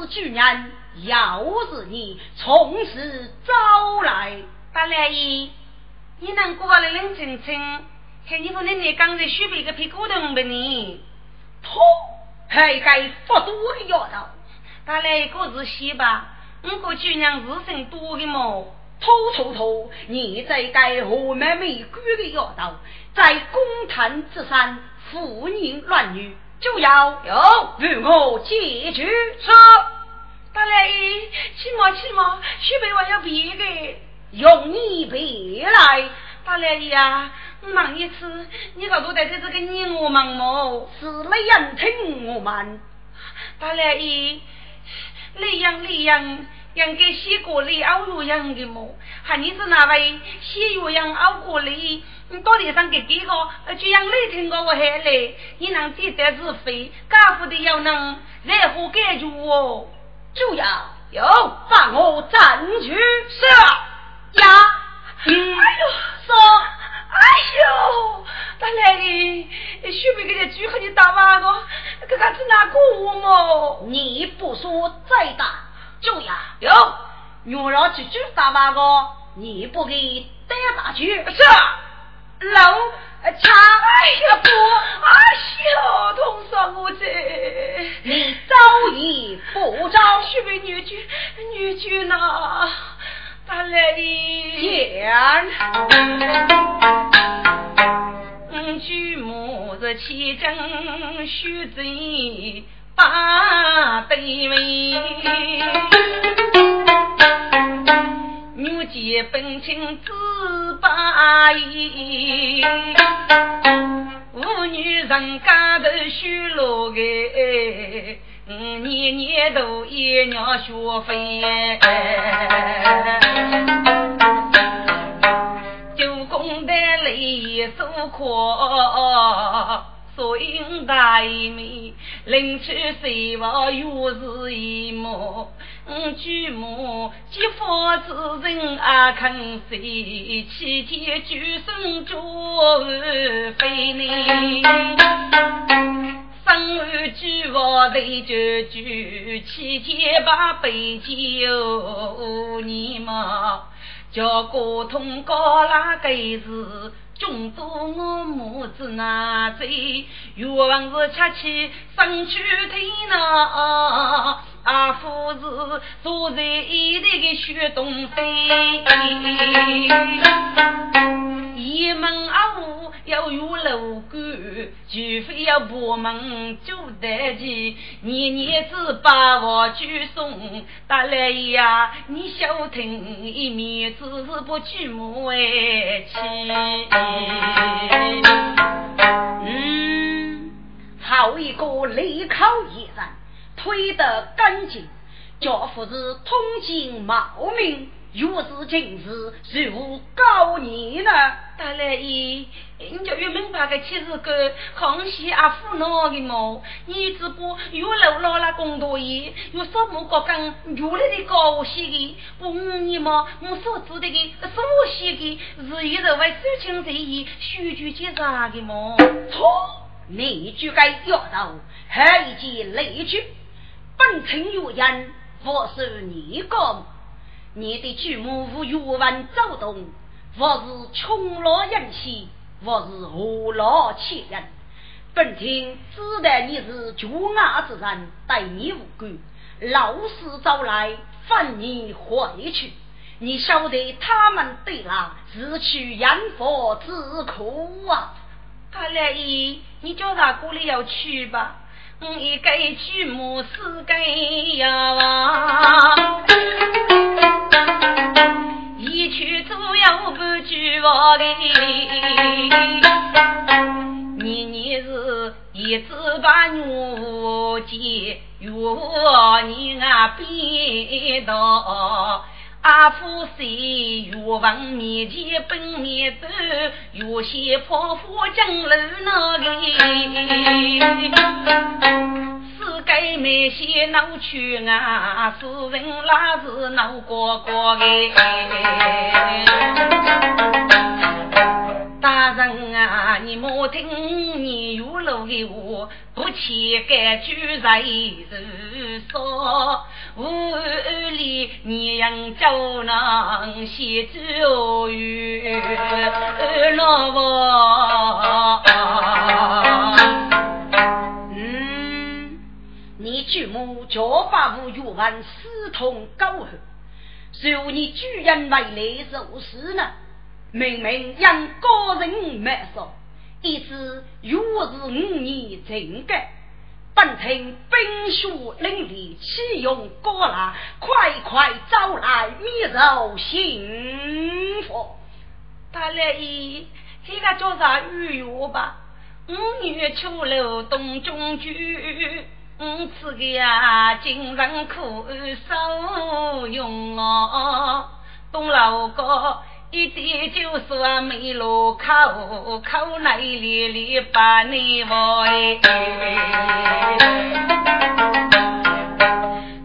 是巨人，要是你从此招来，大来一，你能过来冷清清。看你不能你刚才许备个屁股疼不你？痛，还该发多的药头。他来个是西吧？我个姑娘日生多的么？偷偷偷，你在该何美玫瑰的药头，在公堂之上妇人乱语，就要有与我解决。说，大来起码起码许备我要别个，用你别来，大来呀。忙一次，你可不得在这个你我忙么？是那样听我们。大来一，那样那样，养给西过里熬药养的么？喊你是哪位西药养熬过里？你到底上给几个？就让你听过我还来，你能记得是非？家父的要能如何解决哦？就要有把我占据是呀。哎呦，说。哎呦，大来的，许备给这猪和你打完个，这个是哪个么？你不说再打就呀？有，牛肉去猪打完个，你不给单打去？是，老掐哎呀不，啊，小童说我这！你招也不招？许为女婿，女婿呢？大来的讲，举目是齐争须知八对位，女杰本清知八义，妇女人家头须落个。嗯，年年都一鸟学费，九工的泪诉苦，所应大妹，临去谁望又是一幕？嗯，举目即发之人啊，肯谁？七天九生做非呢？生儿举房对酒酒，七天把杯酒，你嘛叫沟通高拉个是，众多我母子那醉，愿望是吃起生去天呐。阿夫是坐在一地的雪东飞，一门阿五要有楼杆，除非要破门就得起，年年只把我举送，大来呀，你小听一面，只是不举母爱妻。嗯，好一个离考一人。推得干净，教父是通情茂名，若是今日如何高年呢？大来一，你叫越明白个七十个康熙阿父闹的么？你只不越老老了公多爷，越什么个跟越来的高些的，不你么？我所知的个所写的，是一人为收情在意，虚举结扎的么？错，你就该要到，还一件雷句。本城有人，或是你讲，你的祖母无语文走动，或是穷老人气，或是何老欺人。本厅知道你是穷雅之人，待你无辜，老师招来，放你回去。你晓得他们对了，是去养佛之苦啊！看来，你叫他过来要去吧。一个举目四个呀，一去左右不举我的，年年是。一直把女接，与你啊别到。阿夫谁欲望面前本面走，欲先破火将楼那个。世界没些闹去啊，世人那是闹过过的。大人啊，你莫听你有路的话，不去该句在是说。屋里你养叫能写咒语，老婆。嗯，你舅母教把无语文私通高后，说你居然为来做事呢？明明让个人没说，一直若是五年正改。本听冰雪凛冽，岂用过来？快快招来灭肉幸福。大来姨，这个叫啥鱼药吧？五月秋楼冬中居，五次个呀，今人可受用哦。东老哥。一点就说没路口，口内里里把你喂。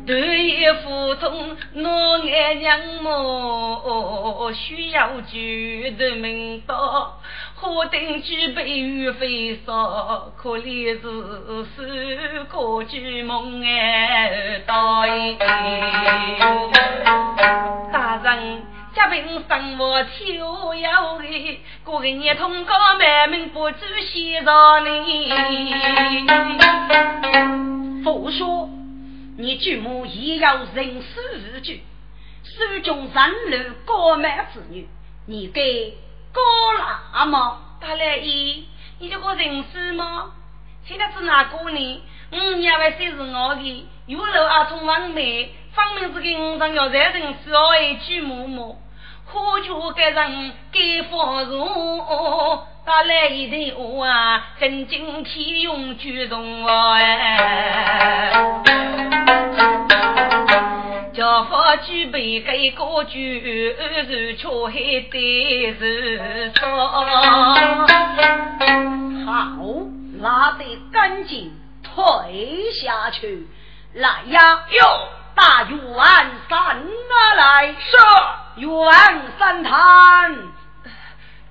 对于普通我爱娘么，需要举的门道，何等举杯与飞烧，可怜是是个举梦哎，大人。家贫生活秋有味，个人也通高满门不知先上你。父说，你舅母也要人死日久，手中三路高满子女，你给高辣吗？大来姨，你这个人死吗？现在是哪个呢？五年外生是我的，有楼阿从王梅。方明是给五常要在人死而一句默默，何求给人给放纵？打来一对话啊，真今天用举动哎，叫法举杯给个举，是却还得是说好，拉得干净，退下去，来呀哟。大元山哪来？是元山坛，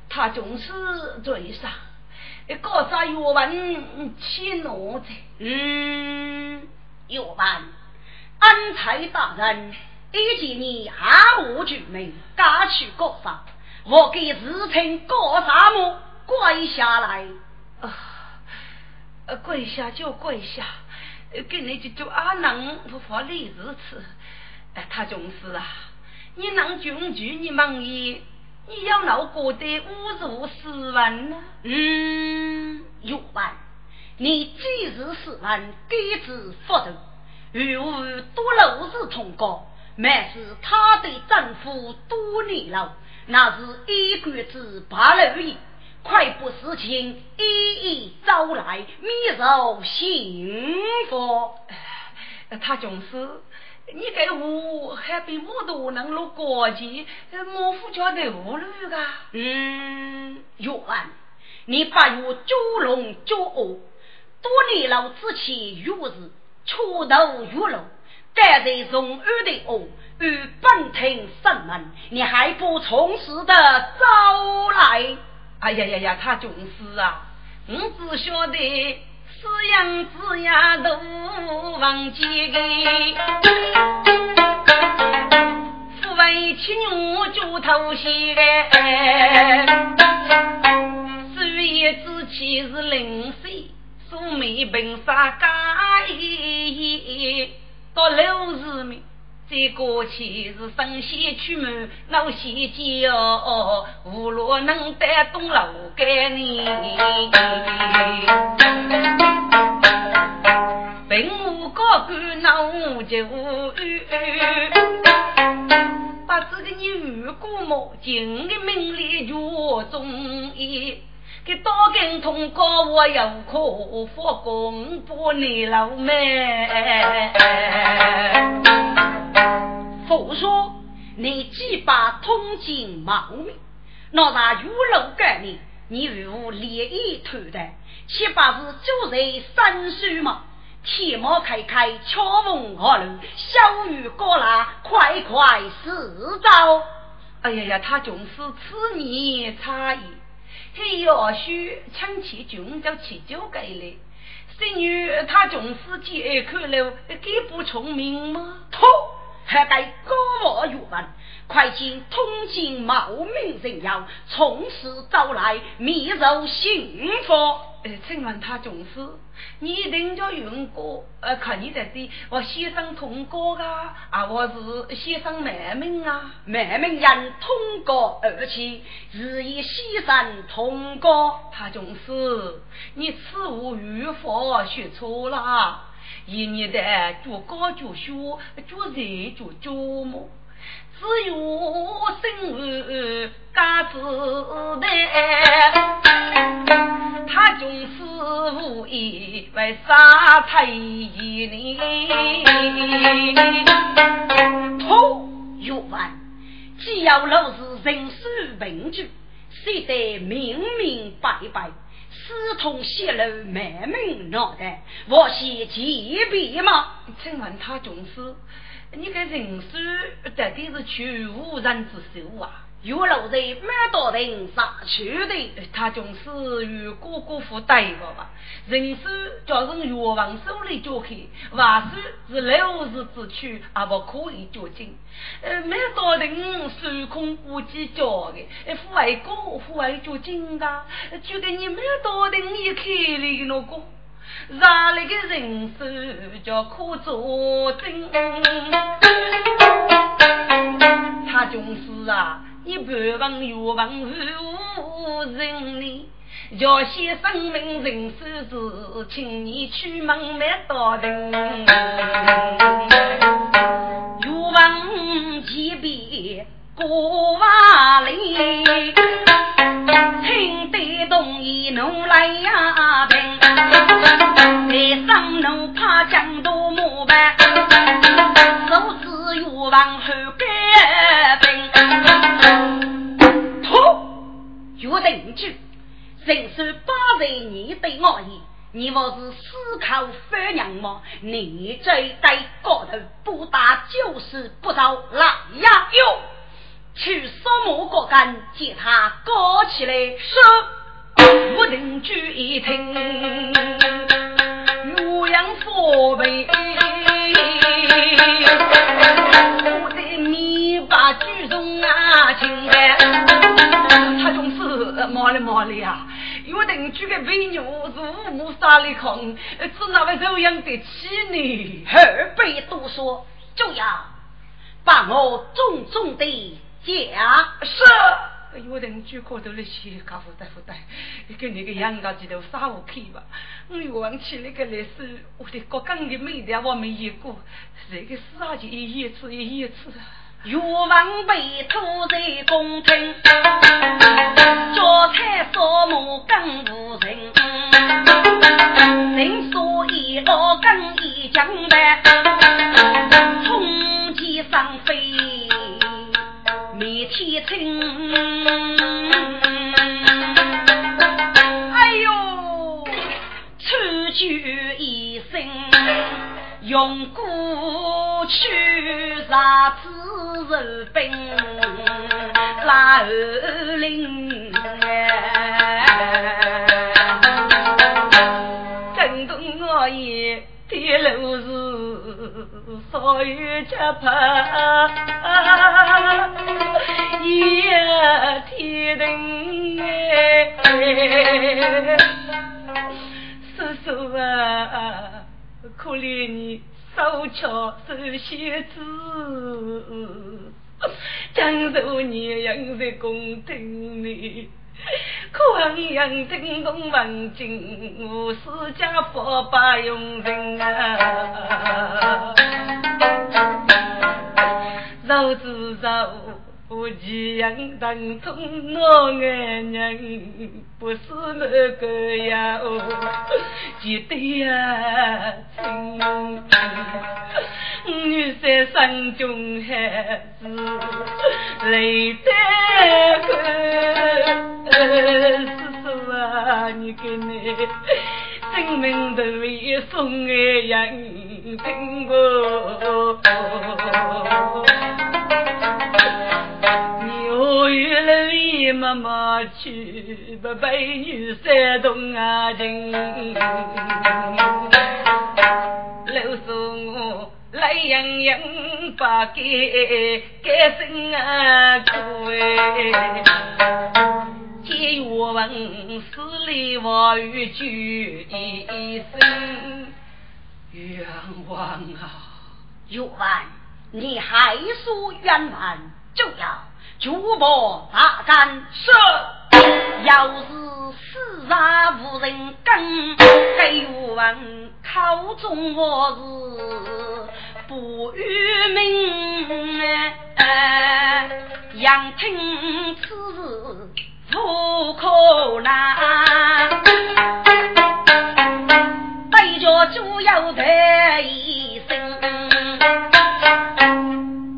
他总是嘴上搞啥元文起怒子？嗯，元文，安财大人一见你阿无举名，赶去搞啥？我给自称搞啥么？跪下来！啊，跪下就跪下。给你就叫阿能不发利是吃，哎，他就是啊，你能君举你忙意，你要闹过得五如十万呢？嗯，有万，你既是十万，给之福头，与我多路是通过，满是他的丈夫多年了，那是一个字八六亿。快步事情一一招来，免受幸福。他总是，你给我还比我都能落过去，莫夫家的无路噶。嗯，冤，你把我捉龙捉恶，多年老之前若是出头月落，该在从二的恶与本庭审问，你还不从实的招来？哎呀呀呀，他就是啊！我只晓得是样子呀，都忘记个。父为妻女就偷袭个，四月之妻是零岁，素眉本杀家一到六十米。再过去是神仙出门闹仙叫，无路能带动楼盖呢。本无高官闹就雨，把这个你遇过么？今的命里绝中意，给多根通过我有可发工不你老妹。佛说你既把通情冒昧，那啥玉楼干你，你与我连一团的，岂不是就在三岁吗？天幕开开，巧逢何路？小雨过来，快快四招。哎呀呀，他就是此年差异。嘿要许请起军就起酒给了。孙女他总是借口了，给不聪明吗？错，还该高我语文。快请通情冒名人妖，从此招来，密奏幸福。呃，请问他总是，你定叫云过？呃，看你在这，我先生通过啊，啊，我是先生妹妹啊，妹妹人通过而去，日以先生通过。他总是，你此物语法学错了，一年的做高做小，做热做琢磨。只有生儿家子的，他总是无意为啥才一年？头欲问，只要老是人事问句，写得明明白白，私通泄露，满门脑袋，我是奇笔吗？请问他总是？你个人书到底是去无人之手啊？有老人蛮多人杀去的，他就是与哥哥负担个吧？人书叫人越王手里交去，话书是六日之区，也不可以交进。呃，蛮多人手空不计交的，父爱哥父爱交进的，就给你蛮多人一开的那个。让那个人手叫可作证，他就是啊，你不忘冤枉无人呢，要先生命人手是，请你去门没到人，冤枉几遍过瓦里，听得懂意侬来呀上侬怕江都木板，手指越往后改兵。突，约定句，人生八十年对我言，你我是思考反娘吗？你这在高头不打就是不着来呀哟，去扫墓过干，接他高起来说，约定句一听。佛杯，我的米把举重啊，亲爱，他总是毛里毛里啊，约定举个美女是五母杀里空，只那位肉样得起呢？二辈多说，就要把我重重的奖是。有人举高头那些家伙大夫带，跟那个羊羔鸡头杀我去吧！我忘记那个历史，我的国刚的美的我没演过，这个事啊就一一次一一次。岳王被土在宫廷，脚踩扫墓更无人，人说一老更一将白，天青，哎呦，出句一生，用过去啥子人兵，拉二零，震动我也。铁路是所有脚怕，也天灯哎，叔叔啊，可怜你手巧手写字，江州年阳在宫廷里。可恨杨震东文静，无私家佛把用人啊！肉之肉，几样当中我爱人，不是那个呀，记得呀，亲。女婿生中孩子累得苦，叔叔啊，你给你生命都为送爱人听过。我与楼妈妈去，不被女婿同啊情。楼说我。来洋洋把给给生啊苦哎，借我问死里话语句一声冤枉啊！冤枉！你还说冤枉，就要举报大干是。要是世上无人跟，该冤枉口中我是。不与民杨听此事不可难，对着就要得一声，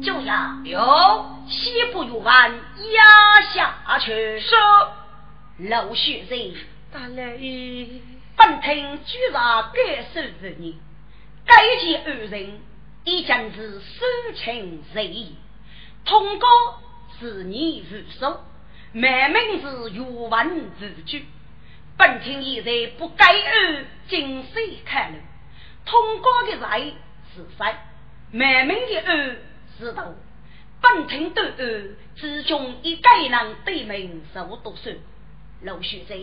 就要有西部玉湾压下去。说老学人，大雷，本听居然该受是你，该见二人。已经是收情随意，通告是你如手，满名是语文字句。本庭现在不该二精髓看了，通告的人是谁？满名的二是头。本庭对二之中一个人对名受读书。陆学生，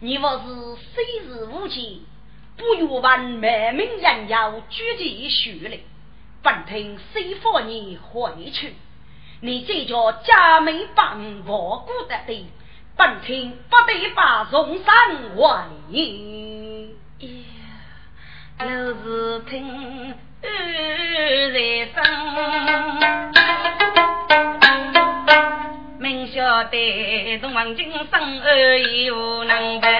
你我是虽是无忌，不语文满名人要举起学历。本听谁放你回去？你这叫家门帮我顾得的，本听不得把荣山为你。老是听二在声，明晓得东王今生儿有能办。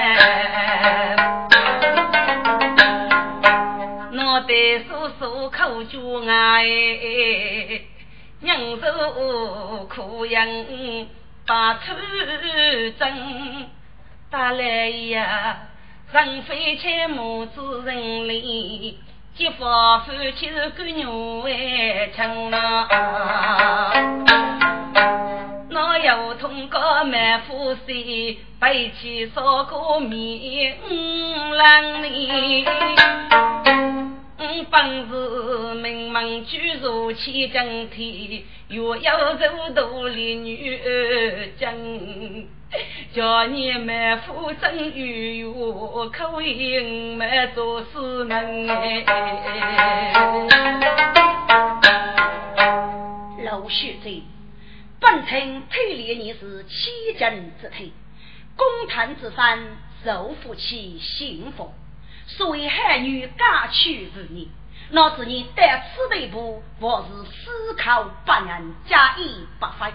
我得叔叔口角哎，娘受苦养把出征，打来呀，人非切母子人里，结发夫妻是个牛哎强啊！我要通过满腹水，背起烧锅面郎里。本是名门居住千金天，又要走大力女儿经，叫你们夫真有缘，可为们做事能哎。老学者，本村推理你是千金之体，公堂之犯，受夫妻幸福。所以汉女嫁娶之你，哪知你得此地步，或是思考不能加以不非。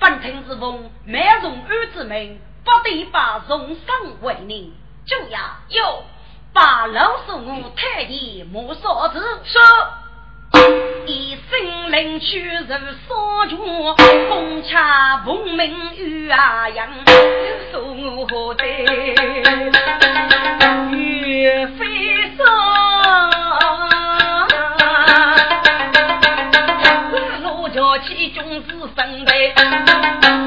本庭之风，没容安之名，不得把荣生为你。就要有把老叔我太爷莫说子说，一声令去如所求，公恰奉命与阿阳，送我的。岳飞上，罗家七军是分队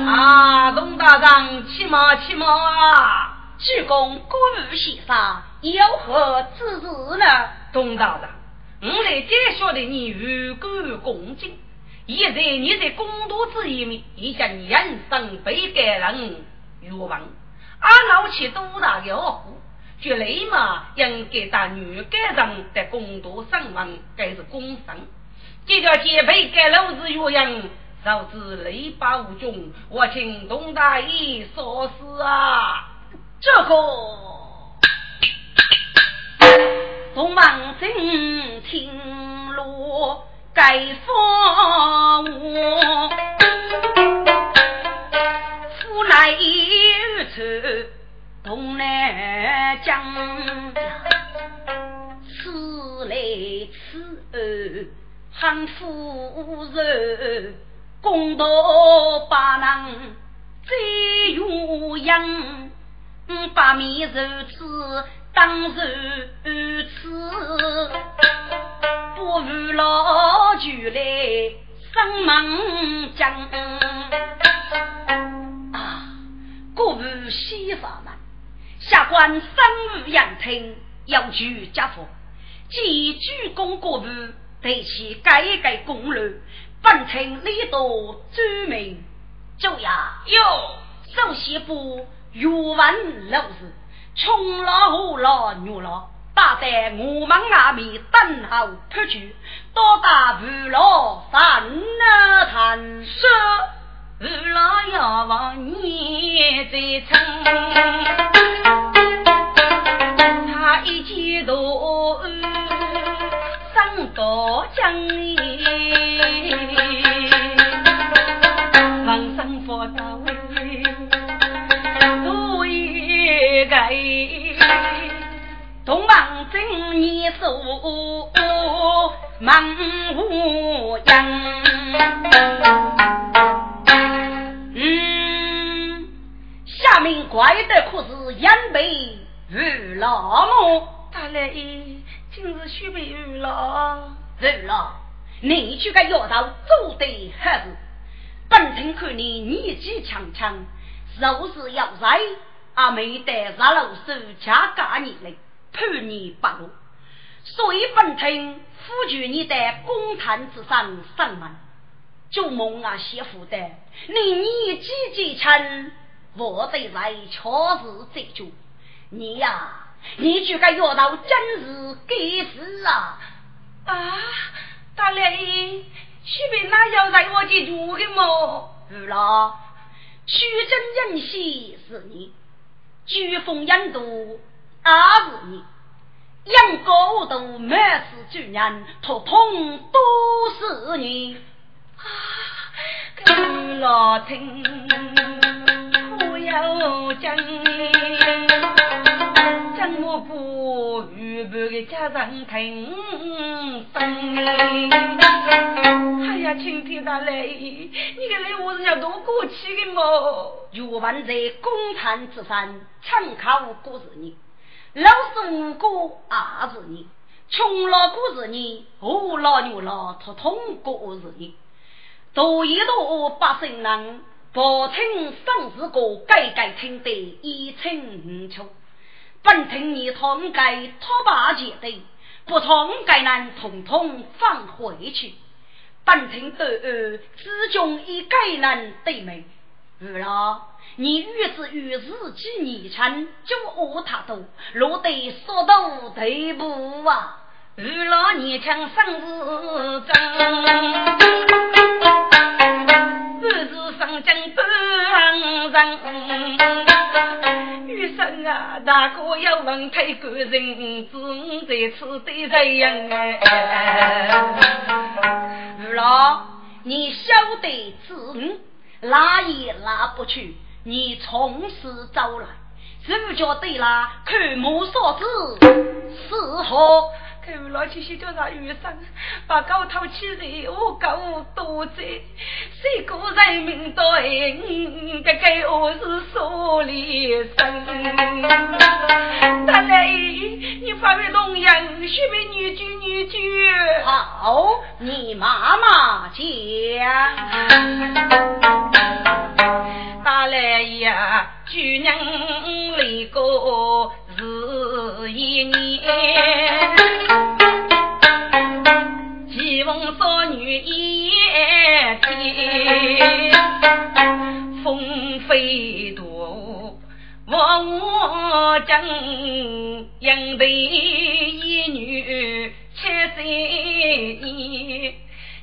啊！董大人，起码起码。啊！鞠躬，古语先生，有何指示呢？董大人，我来介绍的你勇敢恭敬，现在你在公道之面，已经人生被改人欲望，俺老七多大的恶绝雷嘛，应该在女干上得公道上门，该是公生。这条街配该路是岳阳，受之雷八无穷，我请董大爷说事啊。这个东门镇青罗该方我府内有仇。东南江，此来此去很富人，公道把能最有样，把面如此当如此，不如老就来生猛将。过日西法门，下官生日养听，要求家父，既主公过日，得其改一改功劳，本城礼多专名。就呀，哟，首先不越文老子，穷老虎老牛老，打在我们外面等候出去，到达不老三那谈说。二老要望你再称，他一见到上刀将，王生佛到多一个，东王正你手忙无恙。名怪的可是杨梅玉老么？大来今日须被玉老玉老，你去个丫头做得何事？本城看你年纪轻轻，若是要在阿妹得杀老手加加你来判你八路，所以本城呼求你在公堂之上上门，做梦啊媳妇的，你年纪既轻。我得在确实这句，你呀，你这个药到真是该死啊！啊，大雷，许别那要在我记住的么？是了，曲真人兮是你，举风引渡也是你，养狗都满是主人，通通都是你啊！给老听。有将，将我不预备的家人听声。哎呀，青天大雷，你个雷我是要多过气的么？岳文在公堂之上，参考过是你，老师无辜也是你，穷老过是你，饿老牛老他通过是你，多一多百姓人。报称生死过，改改称得一清楚。本听你通改托把结的，不通改难统统放回去。本听得二之中一改难对没？二老，你越是越自己年轻，就恶他多，落得说到对不啊？二老年轻生死真。人，余生啊，大哥要问太感人，只在此对人言。二老，你晓得字，拉也拉不去，你从实走来，是觉得啦，看目所指是何？开我老七些叫啥余生，把高头起来，我够多灾，谁个人民对，该该我是说里生。大来，你发为龙阳，许为女婿女婿。好，你妈妈讲。大来呀，举人来过。是一年，吉翁少女一天，风飞多，我将应对一女七岁年，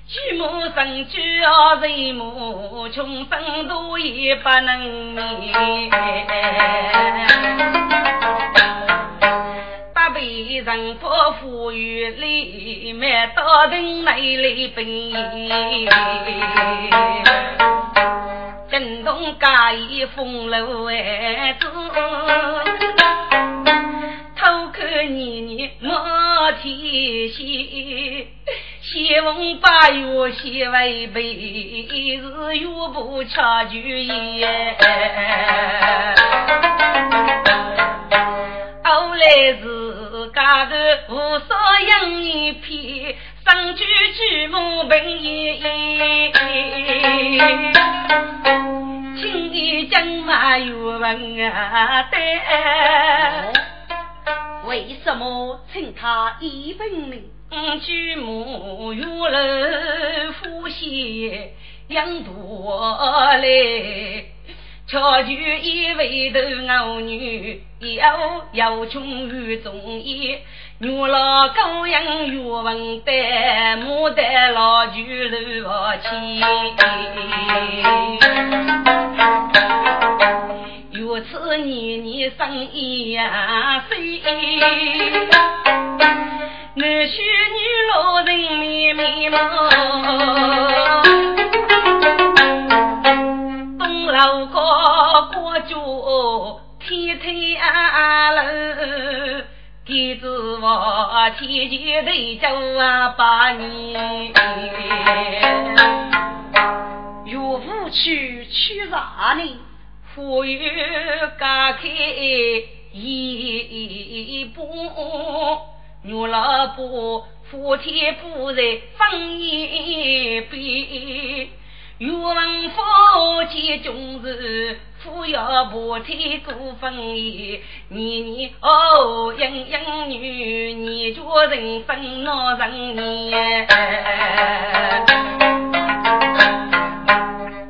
举目生举啊人目，穷生多也不能免。被人不富裕，里面到人内里奔。这跟同家义风流儿子，偷看年年莫天仙，仙翁八月仙为陪，是岳不巧就也。后来自家头无少养一片。上句句母本意，今日将马有问啊对，为什么称他一本呢？举母有了夫妻养多来。巧就一回头，我女要要穷于中意，女老高阳岳文德，牡丹老就楼前。如此年年生意呀飞，男婿女老人绵绵忙。楼，给子我天天得走啊八年。岳父去去啥呢？富裕家开一步，女老婆夫妻不在放一边。岳王夫妻终日扶摇婆推过分意，年年哦莺莺女，年家人生闹人年。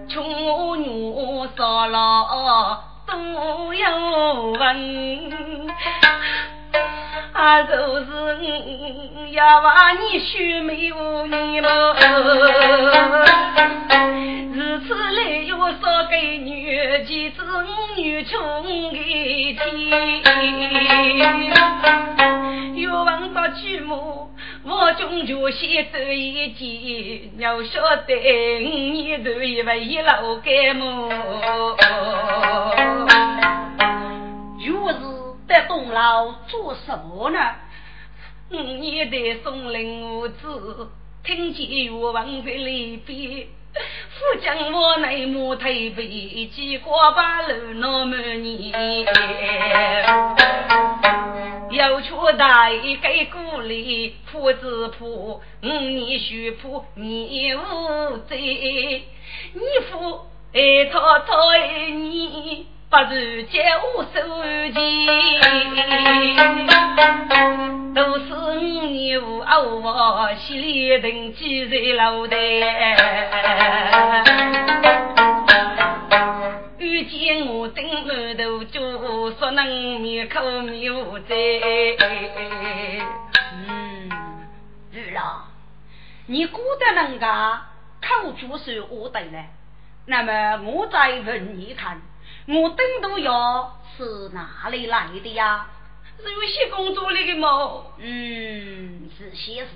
穷女少老都要问。啊，都是我要把你许没无你么？如此来又少给女，几子女穷一天。又望到举母，我终究先走一件，要晓得你都以为一老干么？若是。在东老做什么呢？五年的松林无子，听见岳王的离别，夫将我内母推背，几瓜把路那么年，要求大爷给鼓励，父子谱五年学谱你无罪，你父爱他他爱你。不如借我手钱，都是五年五我心里等积在脑袋。遇见我登门头，就说能面口面无灾。嗯，玉郎，你过得人家口就是我的呢。那么我再问你看。我等都要是哪里来的呀？是有些工作来的吗。嗯，是些事。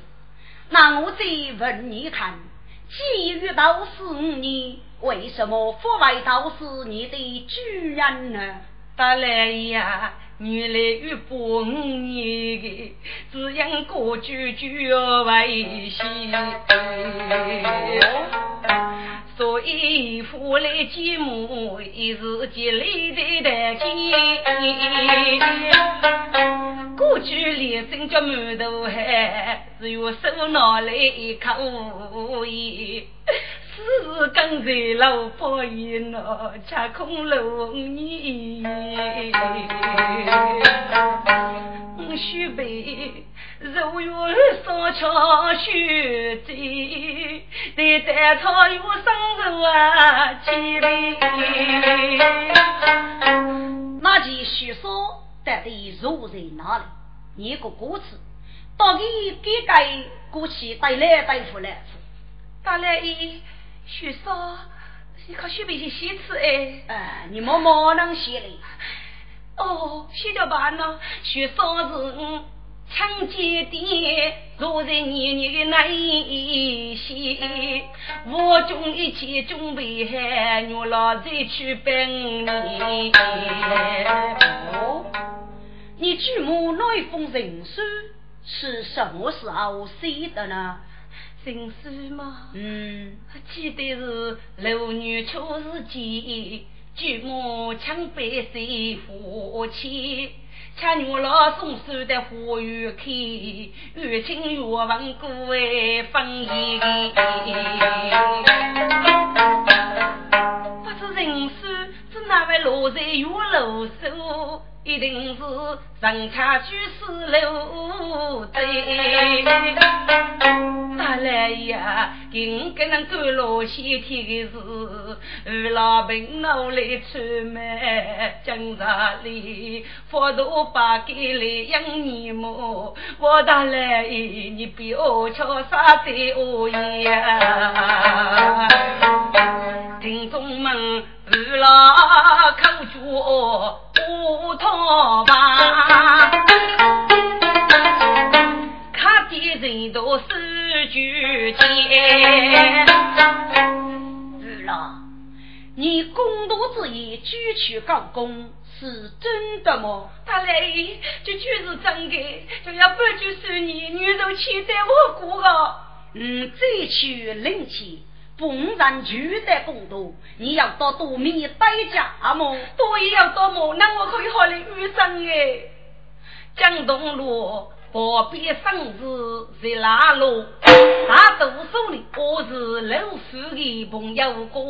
那我再问你看，既遇到是你，为什么不外道是你的主人呢？大来呀，原来有八五年的，只因过句句要为先。所以父来继母，一时间累得得劲。过去连生着满头汗，只有手拿来一口烟。此时刚在老婆院内，恰空楼你。须备肉月烧巧血醉，待在草原生肉啊，几杯。那件血烧到底肉在哪里？一个故事，到底给该过去带来带回来？带来一血烧，你看血备些写词哎。哎，你默默能写嘞。哦，写着办呢，血烧是。抢劫的坐在年年的内心，我中一起准备好，我老再去奔你。哦，你举母那封人书是什么时候写的呢？人书吗？嗯，记得是六月初日间，举母抢白水夫妻。恰女老送书的花园开，越听越问过哎分言。不知人书是哪位落在月楼手？一定是人家居士楼在。大来呀，今个能赶路西天的事，二老病努力出门，警察里佛陀把给来养你么？我大来，你别瞧啥对我呀？听众们，二老口诀。乌托邦，看的人都是举钱。二老，你公道之意举取高公是真的吗？大来，这就是真的，就要半句十年，女人欠在我过了。嗯，再去领钱。逢人就得公道，你要到多米代价么？多也要多么？那我可以和你遇上哎。江东路旁边生子在哪路？大多数的我是老夫的朋友哥，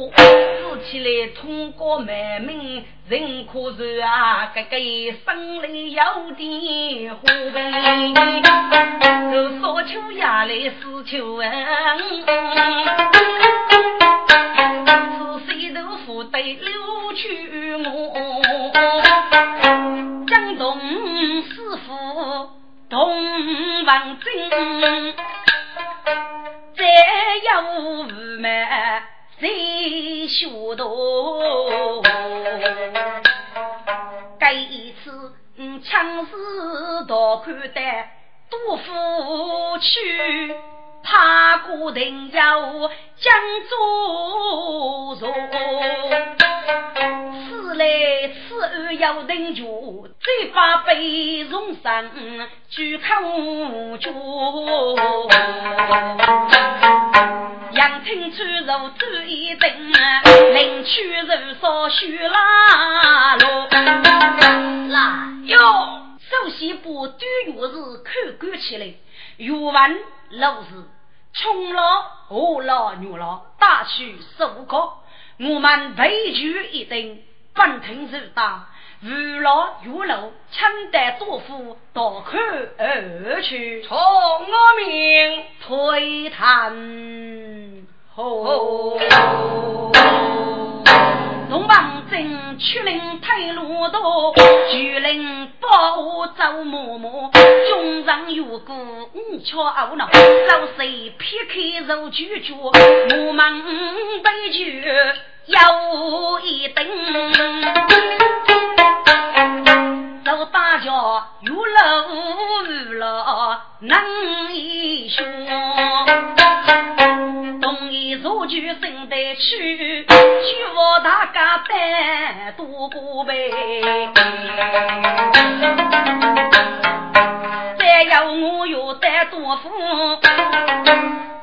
说起来通过满门人可是啊，这个生里有点火呗。都说秋呀来是秋问。留去我，江东师傅同王真，再有无门谁学多？这一次枪死大看的杜甫去。他固定要江左坐，此来此岸要定住，最把悲容上举口角。杨听出入走一等，领取如烧许拉罗。来哟，首先把端月日看管起来，语文。老师穷了、饿了、女了，大去受苦。我们围聚一等，本听受打，无老有老，抢得多富，大口而去。从我命推谈后。龙王镇出令推路道，举令保走嬷嬷，中上有个五巧懊恼，老谁撇开肉拒绝，我们杯酒有一等，走大家有路无路能一说。如举生得去，去我大家单独过呗。再要我有得多福，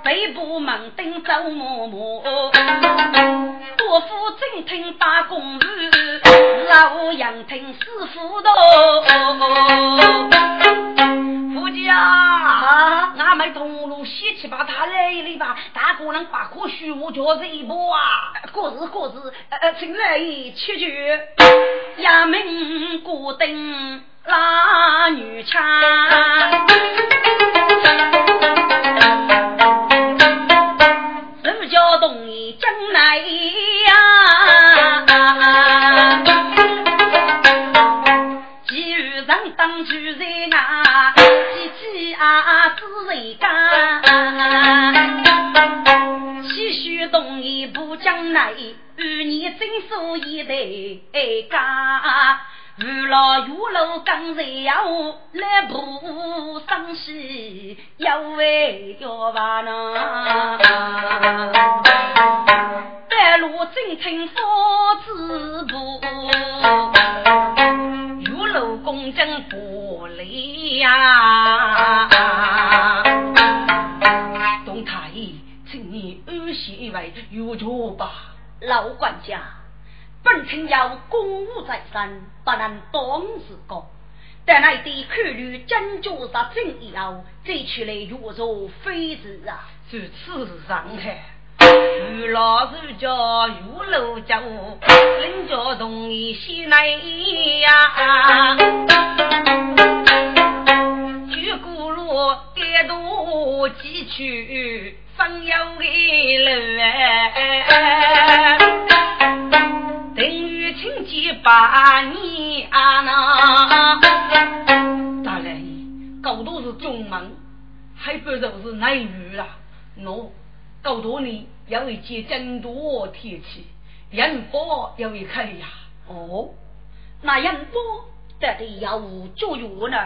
背部门丁走默默，多福正听打工事，老杨听师傅道。夫妻啊，俺们同路西七八他来一吧，大哥能把可许我就是一波啊！过日过日，呃，请来一七句，衙门过灯拉女枪，手脚动意真来呀，几啊！啊，子人家，夷不将来，与你真说一对家。遇了玉楼刚才要来不生死，要为要把那白露真情佛子布，玉楼公正不离呀。东太医，请你安息为有着吧，老管家。本城要公务在身，不能当事个。但那的考虑真脚杀正以后，再出来若做非子啊！如此上海，与老师叫玉楼家，人家同意西来呀。举古路街道几曲，方有个路。啊那，大人，高度是中门，还不如是内女啦？喏，高度呢要一件更多天气，人波要一开呀。哦，那人波到底要做用呢？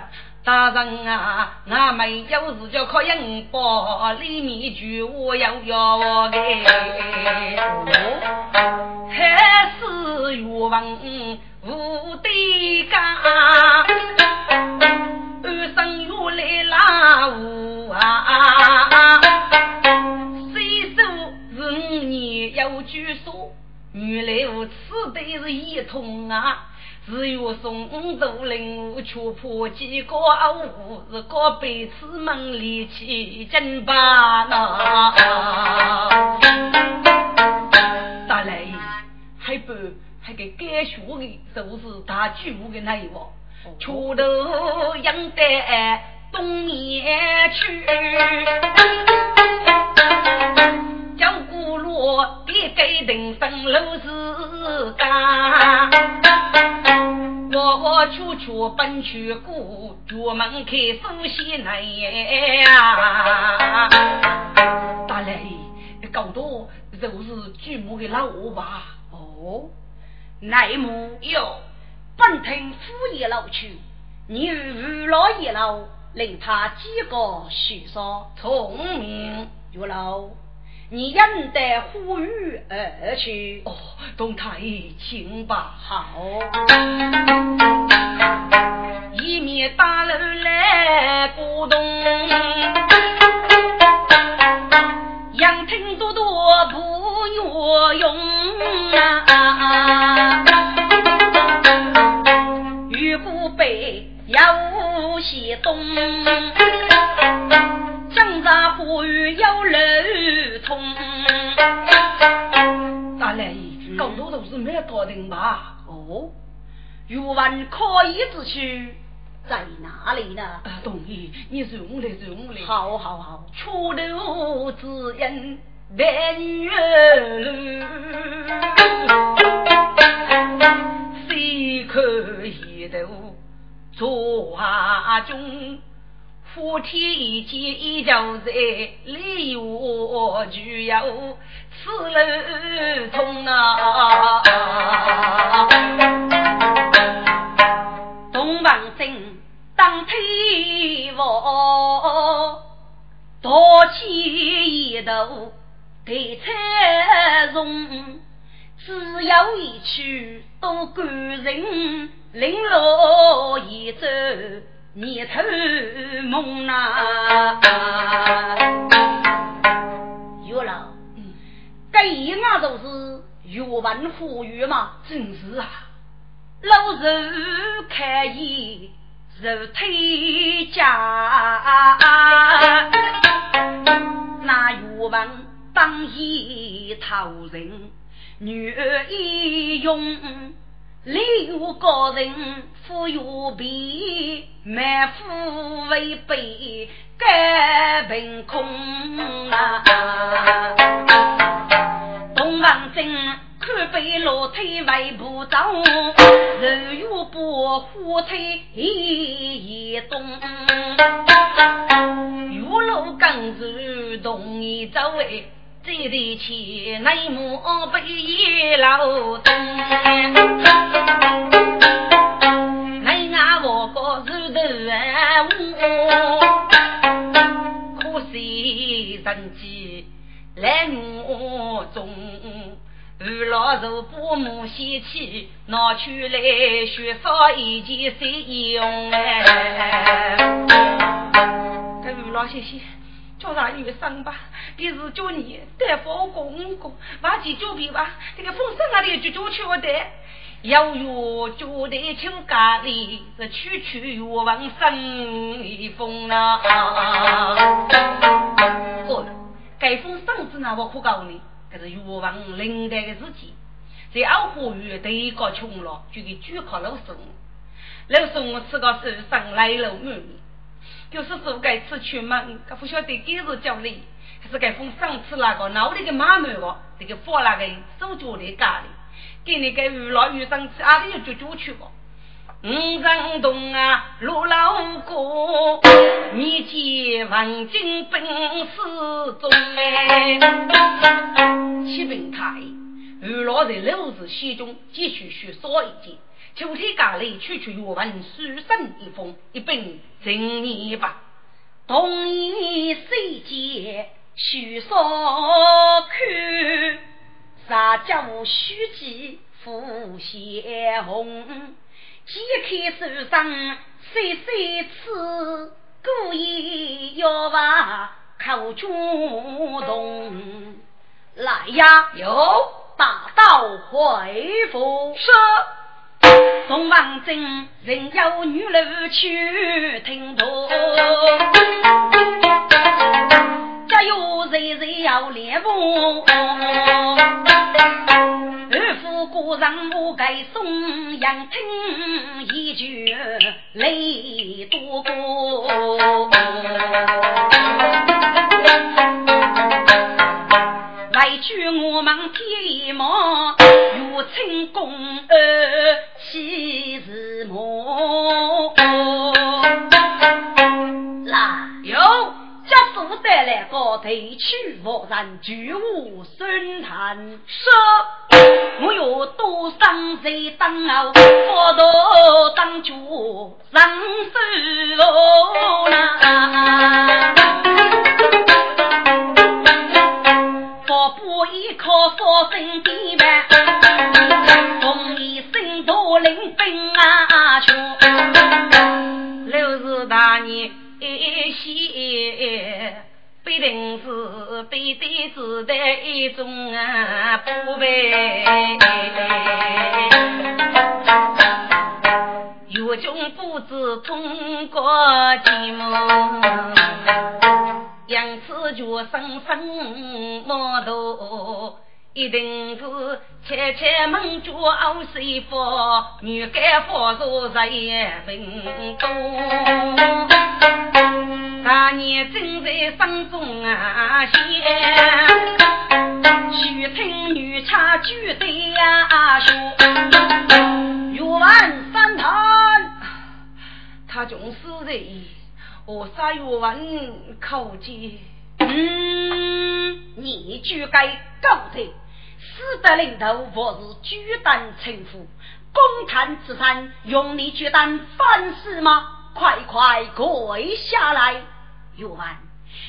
大人啊，俺没有事就靠人波，里面句我要要的。还是岳王无对家，二生又来拉乌啊！虽说是五年有据说，原来我此辈是一通啊。只有宋都领我却破几个屋，是个被子门里去真把那。大来还不还给该学的，都是他举目的那一个，锄头养得东面去，叫古罗别给定生楼子干。我处处奔去过，专门开书写来呀。大雷搞多就是举目的老吧？哦，内幕哟，本听夫爷老去，你与老爷老，令他几个许说聪明，岳老。你应得呼吁而去哦，东太医，请吧。好，一面大楼来鼓动，杨听多多不越用啊，玉不背要西东。江上花雨有流通，大来，更多都是没搞定吧？哦，欲问可以之处在哪里呢？同意，你容来容来。好好好，出头之人难月谁可一头做阿中？夫天一见一交在，礼我具有此路通啊！东王正当天王，多起一头对彩容，只有一曲多感人，零落一走。你头梦呐，月老，这一那都是月文富裕嘛，真是啊。老肉看一肉腿家，那月文当一头人，女儿一用。礼有高人，富有贫，满腹为悲，该凭空啊！东方正看被老腿为不着，肉有不火腿一动，玉楼更是动一走哎。这里去内莫被老东，内岸我个石头岸屋，苦水机来我中，吴老手把木先去拿出来，学烧一件新衣哎。这老谢谢。叫他女生吧，别是叫你带包公公，把起酒皮吧，这个风声啊里就就去不得。要有就得请家里，这区区越王生一封啊！哦，该封生子呢，我可告诉你，这是越王领带的事情。在敖河域对个穷了，就给举靠老宋，老宋吃个手上来路满面，就是说该吃出门，可不晓得几时叫你，还是该封上次那个脑袋的马满哦，这个放那个手脚的咖喱。给你个娱乐娱生去，阿里有舅舅去过。五人洞啊，陆老哥，你见王金本事重哎。启禀太，娱乐在六日西中继续续说一件。秋天家里区区阅文书生一封，一本正念吧。冬夜谁见许说去？撒娇须记付先红，揭开手上碎碎刺，故意要把口中动。来呀，有大道回府。是。宋王正人有女路去听读，家有人人要练武。故人我该送杨听一句泪多过，来句我们天马有成功儿喜日梦，来有。家父带来个提取佛人，举无孙谈，说我有多生在当后，佛陀当主上手啦。佛不依靠佛身地板，必定是必对子的一种啊不备，有穷不知通过寂寞，因此就生生毛头。一定是切切门主熬水佛，女该佛祖在文东。大年正在生中啊，先须听女唱举对呀说，玉完三坛，他总是在我杀玉完口技，嗯，你就该告他。死的领头或是举胆臣服，公坛之山，用你举胆反事吗？快快跪下来！玉完，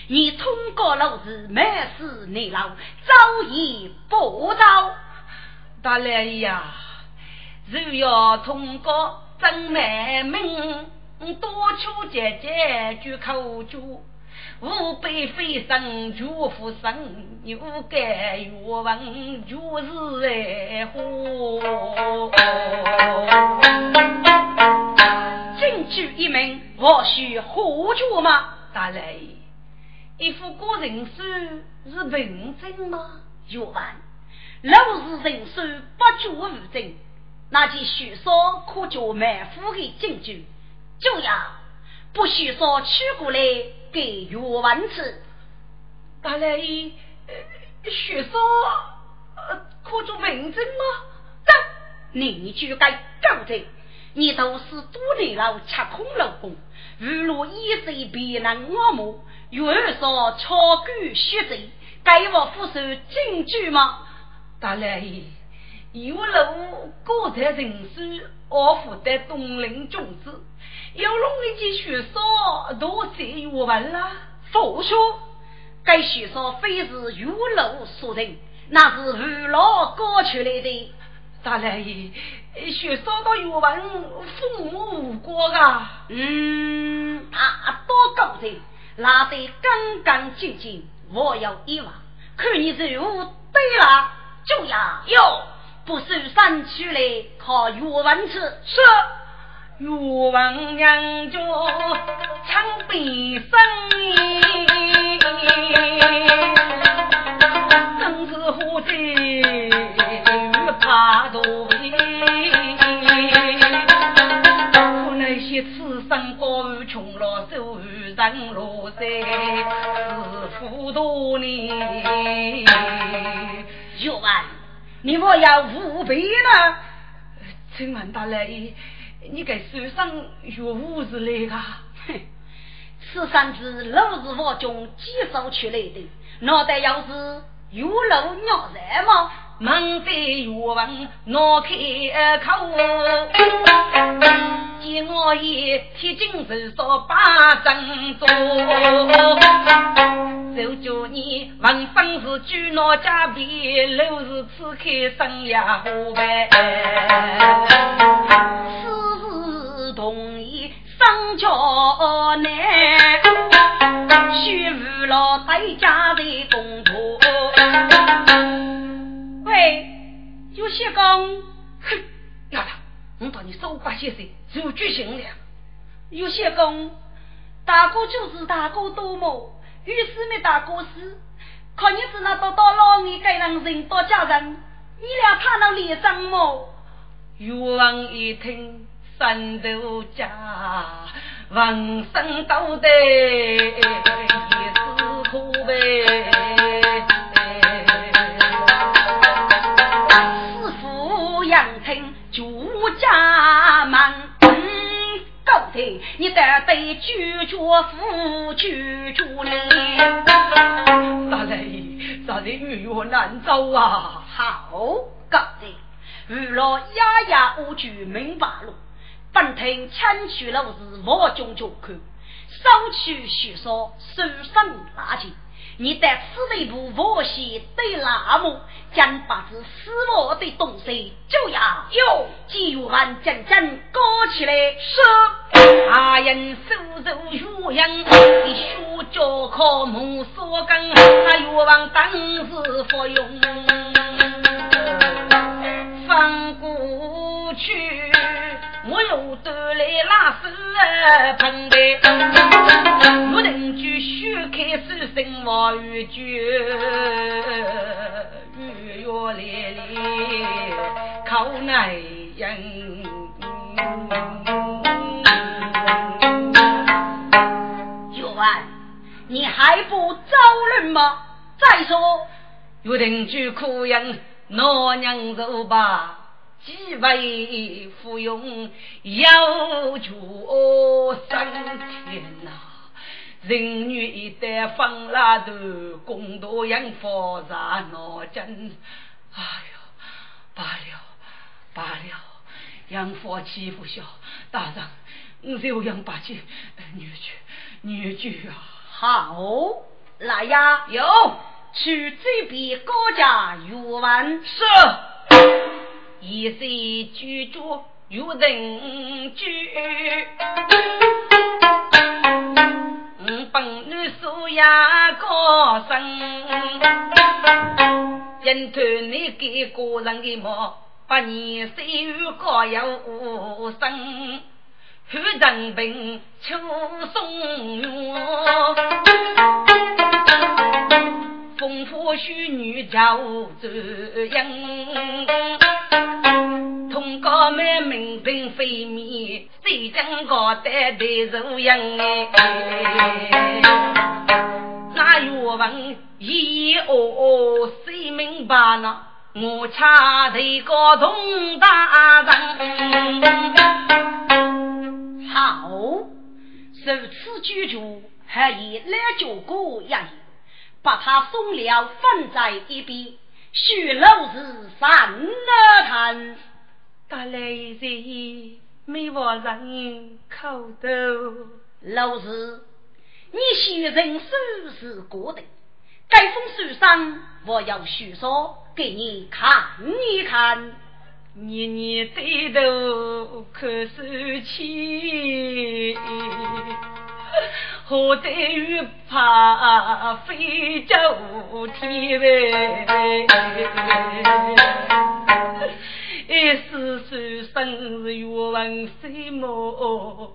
你通过老子没事你老，早已不招。大来呀，如要通过真难命，多求姐姐举口主。吾辈非生绝夫生，又该欲问就是爱护。进举一名，我需何主吗？大雷，一副个人书是凭证吗？玉完，老是人书不足无证，那就许说可叫满腹的进举，就要不许说取过来。给岳文吃，大来许说可做名证吗？得，你就该告证，你都是多年老吃空老公，如若一岁别能我目，又说超狗血贼，该我负受证据吗？大来有路过在人世，我负得东陵种子。有龙一件学说，多谢我们了。佛说，该学说非是玉楼所人，那是玉老搞出来的。大来爷，学说到语文，父母无过啊。嗯，啊，多高人，拉得干干净净，我有一望。看你这物对了，就要哟，不是山去来靠语文吃。是，玉文娘家唱悲声，真是何在怕多悲。可那些此生高穷了，受人落在是糊涂呢。玉文，你莫要无备了。请问大雷，你给手上有物是来个？哼，此三子老是我中寄收出来的，脑袋要是有漏尿在吗？忙在玉文拿开口，见我一铁金手说把正做，就叫你文风是举拿家皮，楼是此开生呀伙伴，商交难，须无老代家在公婆。喂，有些讲，哼，丫头，我到你手把先生如举行了。有些工，大哥就是大哥多么，于是没大哥死，可你只能得到老年该让人多家人，你俩怕能连上么？岳王一听，三头家，浑身都得一丝苦悲。家门，高头你得对居住夫居住呢。大人，大人遇我难走啊！好，高头，遇了压压无惧明白了。本庭牵去了是我中就看，收取许说，收上垃圾。你在此内部佛系对那么，将把这死亡的东西就要哟，就按真正搞起来。是阿人手手如样，你学教考木所根，那欲望当时服用，翻过去。我又得来拉屎盆的，我邻居许开手生话语句，月月来来靠男人。月安，你还不招人吗？再说，我邻居可人老娘走吧。几位芙蓉要求升天呐，人女一旦放拉头，共度养佛在脑筋。哎呦，罢了罢了，养佛欺负小大人，我就养八戒女婿女婿啊！好，来呀，有去这边高家玉文是。一岁居住有人居，我本女素雅高升，因头你给个人的毛，八年岁月高有无生，后人病秋松月，风花雪女叫走音。通告满名人非面，谁将高带对如人哎？那岳文一哦，谁明白呢？我恰得个同大人，好，如此居住，还以来酒过一把他送了放在一边。许老子三二谈，大来人没话人口头。老师，你写人手是过的，该封书上我要叙说给你看一看。年年低头看手机，何得于怕飞走天外？一世岁生日愿望谁梦？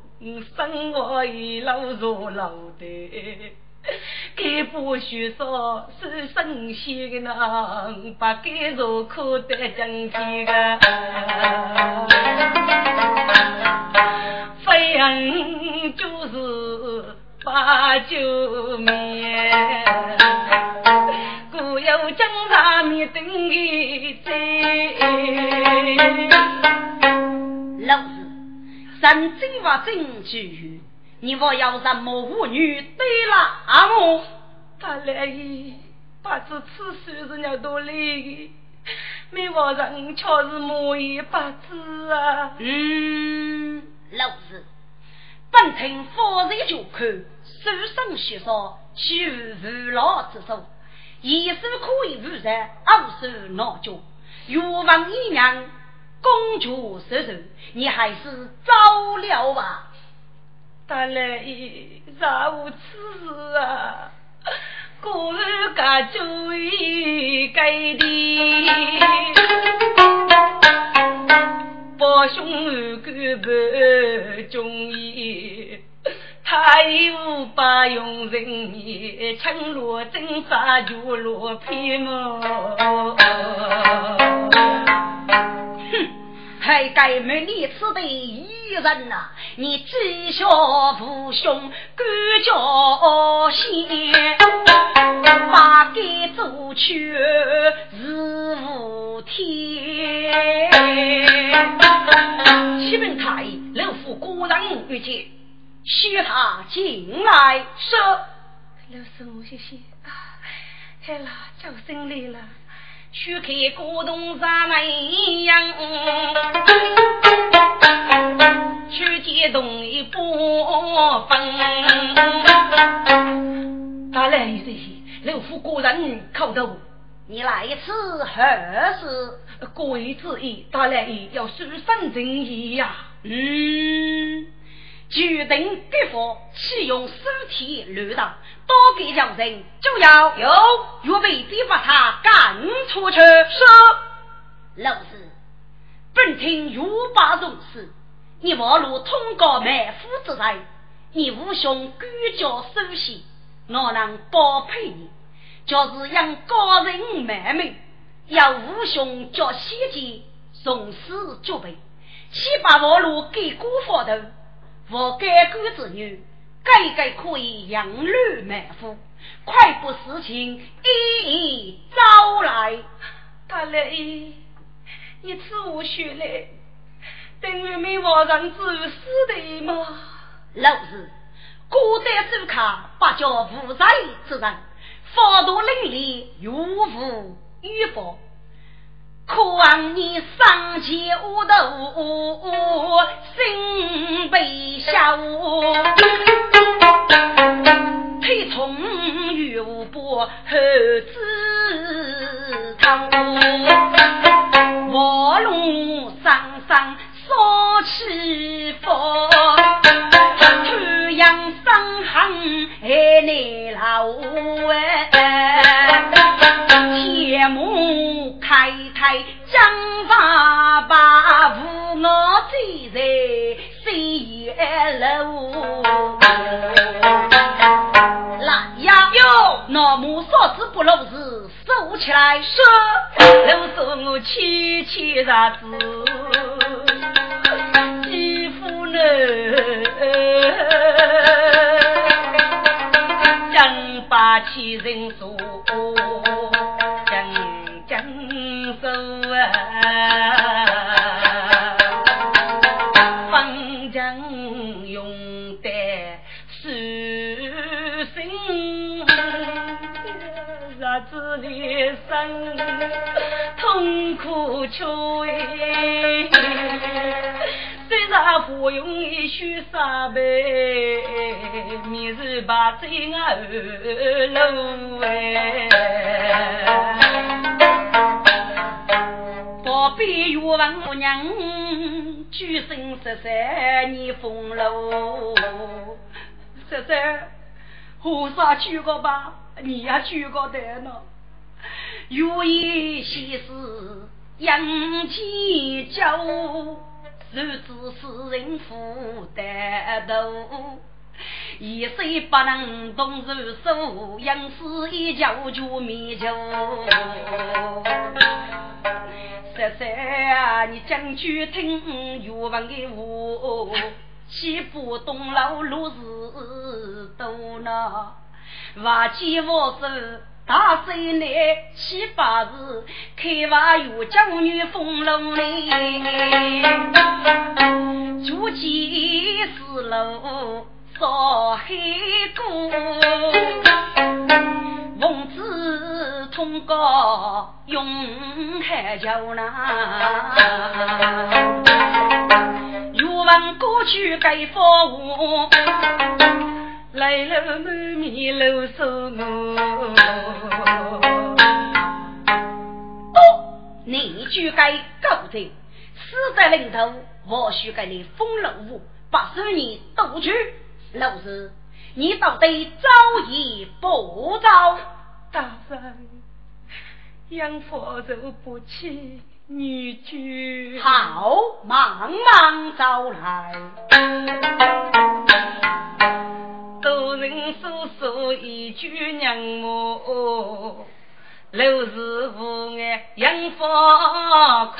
生活一路如老的。该不许说是神仙的呢，把该如可得今天个，非人就是把酒面，故有江上面等一在。老子，神真话真句。你我要什么妇女对了阿母？他来意不知此事是要多累，没话人却是莫言不知啊。嗯，老子本听方才就看书生学说，取无老之手，一手可以无人，二手拿脚，欲望一娘，公主受受，你还是早了吧。大来也啥无此事啊！果然家主意该的，伯兄干不中意，他又把用人面，青罗真杀就罗皮么？还该没你此的一人呐！你知晓父兄干家先，把该做去是无天。启禀太医，老夫果然遇见，需他进来说。老师，我谢谢啊！好了，叫声来了。去看古董山门样，去见东一部分。大来一些，老夫果然口头。你来一次何事？各位之意，大来要书生正义呀。嗯，决定给佛启用尸体乱荡。多给叫人就要有预备的把他赶出去。是老师，本听欲把重视，你望路通过埋伏之才，你无兄居家首席，我能包配你？就是让高人卖命，要无兄叫西街从此准备，七把我路给姑父头，我该官之女。该该可以养女满腹，快步事情一一招来。大雷，你此无血来，等于没皇上主死的吗？老子孤单走卡，不叫无才之人，法度凌厉，有无与否？可望你上前无头，心悲笑，真爱二楼哎宝贝有王母娘举身十三年风流是谁和尚去过吧你也去过得了有一西施扬起酒日子是人负担都一岁不能动手手，杨氏一脚就灭球。十三啊，你将去听岳王的话，岂不东老路是多呢？瓦器我手大水来七八日，开瓦有将女风龙里，住几十楼。少黑姑，奉旨通告永海桥南。欲问过去该佛我，来了满面露手我。哦，你就该告罪，死在临头，我许给你封了五，把十年夺去。老师，你到底招也不招？大人，养父就不起女婿。好，茫茫招来。多人诉说一句娘母，楼是无眼阳方苦，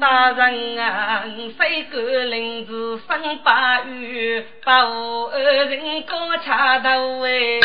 大人啊，谁敢领子生把雨，把我人高插头哎。